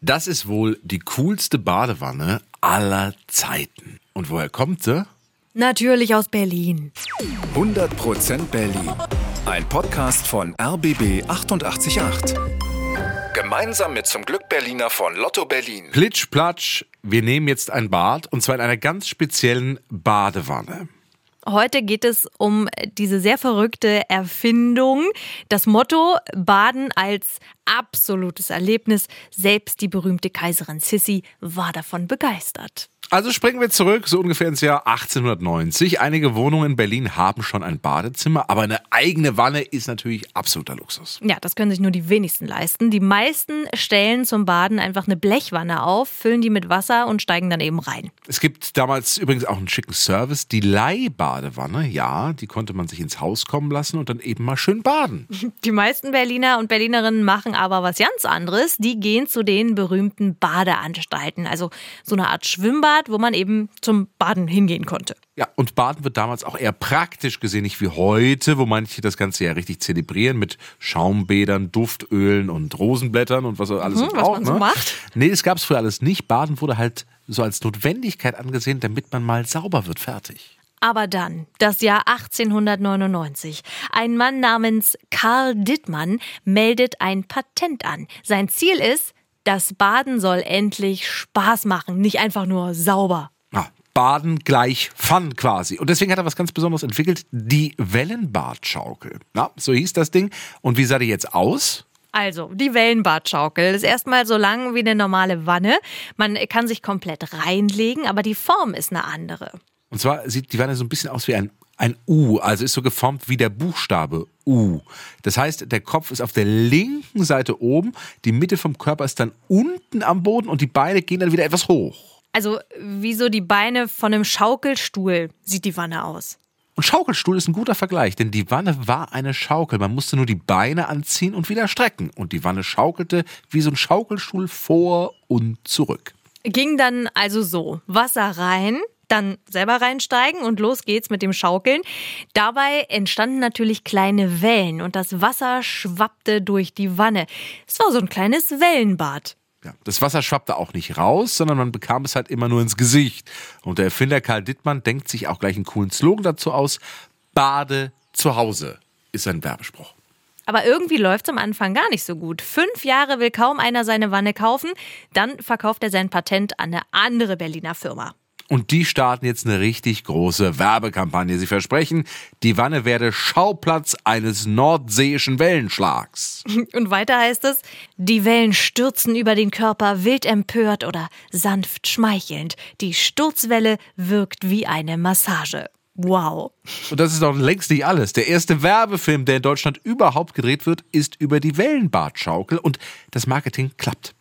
Das ist wohl die coolste Badewanne aller Zeiten. Und woher kommt sie? Natürlich aus Berlin. 100% Berlin. Ein Podcast von RBB 888. Gemeinsam mit zum Glück Berliner von Lotto Berlin. Plitsch, platsch, wir nehmen jetzt ein Bad und zwar in einer ganz speziellen Badewanne. Heute geht es um diese sehr verrückte Erfindung. Das Motto Baden als absolutes Erlebnis. Selbst die berühmte Kaiserin Sissi war davon begeistert. Also springen wir zurück, so ungefähr ins Jahr 1890. Einige Wohnungen in Berlin haben schon ein Badezimmer, aber eine eigene Wanne ist natürlich absoluter Luxus. Ja, das können sich nur die wenigsten leisten. Die meisten stellen zum Baden einfach eine Blechwanne auf, füllen die mit Wasser und steigen dann eben rein. Es gibt damals übrigens auch einen schicken Service, die Leihbadewanne. Ja, die konnte man sich ins Haus kommen lassen und dann eben mal schön baden. Die meisten Berliner und Berlinerinnen machen aber was ganz anderes. Die gehen zu den berühmten Badeanstalten, also so eine Art Schwimmbad Bad, wo man eben zum Baden hingehen konnte. Ja, und Baden wird damals auch eher praktisch gesehen, nicht wie heute, wo manche das Ganze ja richtig zelebrieren mit Schaumbädern, Duftölen und Rosenblättern und was alles mhm, so braucht. Was man so ne? macht. Nee, das gab es früher alles nicht. Baden wurde halt so als Notwendigkeit angesehen, damit man mal sauber wird, fertig. Aber dann, das Jahr 1899. Ein Mann namens Karl Dittmann meldet ein Patent an. Sein Ziel ist, das Baden soll endlich Spaß machen, nicht einfach nur sauber. Ja, Baden gleich Fun quasi. Und deswegen hat er was ganz Besonderes entwickelt, die Wellenbadschaukel. Na, so hieß das Ding. Und wie sah die jetzt aus? Also, die Wellenbadschaukel ist erstmal so lang wie eine normale Wanne. Man kann sich komplett reinlegen, aber die Form ist eine andere. Und zwar sieht die Wanne so ein bisschen aus wie ein ein U, also ist so geformt wie der Buchstabe U. Das heißt, der Kopf ist auf der linken Seite oben, die Mitte vom Körper ist dann unten am Boden und die Beine gehen dann wieder etwas hoch. Also wie so die Beine von einem Schaukelstuhl sieht die Wanne aus. Und Schaukelstuhl ist ein guter Vergleich, denn die Wanne war eine Schaukel. Man musste nur die Beine anziehen und wieder strecken. Und die Wanne schaukelte wie so ein Schaukelstuhl vor und zurück. Ging dann also so: Wasser rein, dann selber reinsteigen und los geht's mit dem Schaukeln. Dabei entstanden natürlich kleine Wellen und das Wasser schwappte durch die Wanne. Es war so ein kleines Wellenbad. Ja, das Wasser schwappte auch nicht raus, sondern man bekam es halt immer nur ins Gesicht. Und der Erfinder Karl Dittmann denkt sich auch gleich einen coolen Slogan dazu aus. Bade zu Hause ist ein Werbespruch. Aber irgendwie läuft's am Anfang gar nicht so gut. Fünf Jahre will kaum einer seine Wanne kaufen. Dann verkauft er sein Patent an eine andere Berliner Firma. Und die starten jetzt eine richtig große Werbekampagne. Sie versprechen, die Wanne werde Schauplatz eines nordseeischen Wellenschlags. Und weiter heißt es, die Wellen stürzen über den Körper wild empört oder sanft schmeichelnd. Die Sturzwelle wirkt wie eine Massage. Wow. Und das ist doch längst nicht alles. Der erste Werbefilm, der in Deutschland überhaupt gedreht wird, ist über die Wellenbadschaukel und das Marketing klappt.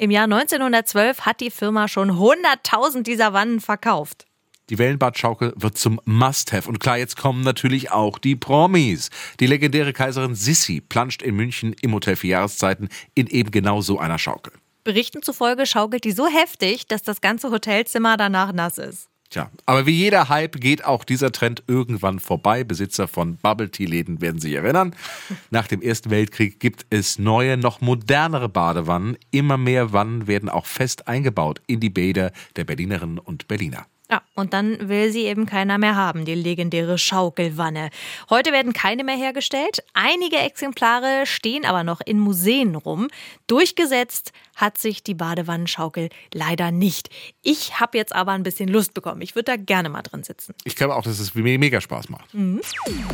Im Jahr 1912 hat die Firma schon 100.000 dieser Wannen verkauft. Die Wellenbadschaukel wird zum Must-Have. Und klar, jetzt kommen natürlich auch die Promis. Die legendäre Kaiserin Sissi planscht in München im Hotel für Jahreszeiten in eben genau so einer Schaukel. Berichten zufolge schaukelt die so heftig, dass das ganze Hotelzimmer danach nass ist. Tja, aber wie jeder Hype geht auch dieser Trend irgendwann vorbei. Besitzer von Bubble Tea Läden werden sich erinnern. Nach dem Ersten Weltkrieg gibt es neue, noch modernere Badewannen. Immer mehr Wannen werden auch fest eingebaut in die Bäder der Berlinerinnen und Berliner. Ja, und dann will sie eben keiner mehr haben, die legendäre Schaukelwanne. Heute werden keine mehr hergestellt. Einige Exemplare stehen aber noch in Museen rum. Durchgesetzt hat sich die Badewannenschaukel leider nicht. Ich habe jetzt aber ein bisschen Lust bekommen. Ich würde da gerne mal drin sitzen. Ich glaube auch, dass es mega Spaß macht. Mhm.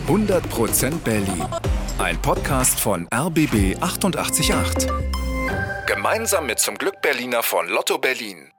100% Berlin. Ein Podcast von RBB 888. Gemeinsam mit zum Glück Berliner von Lotto Berlin.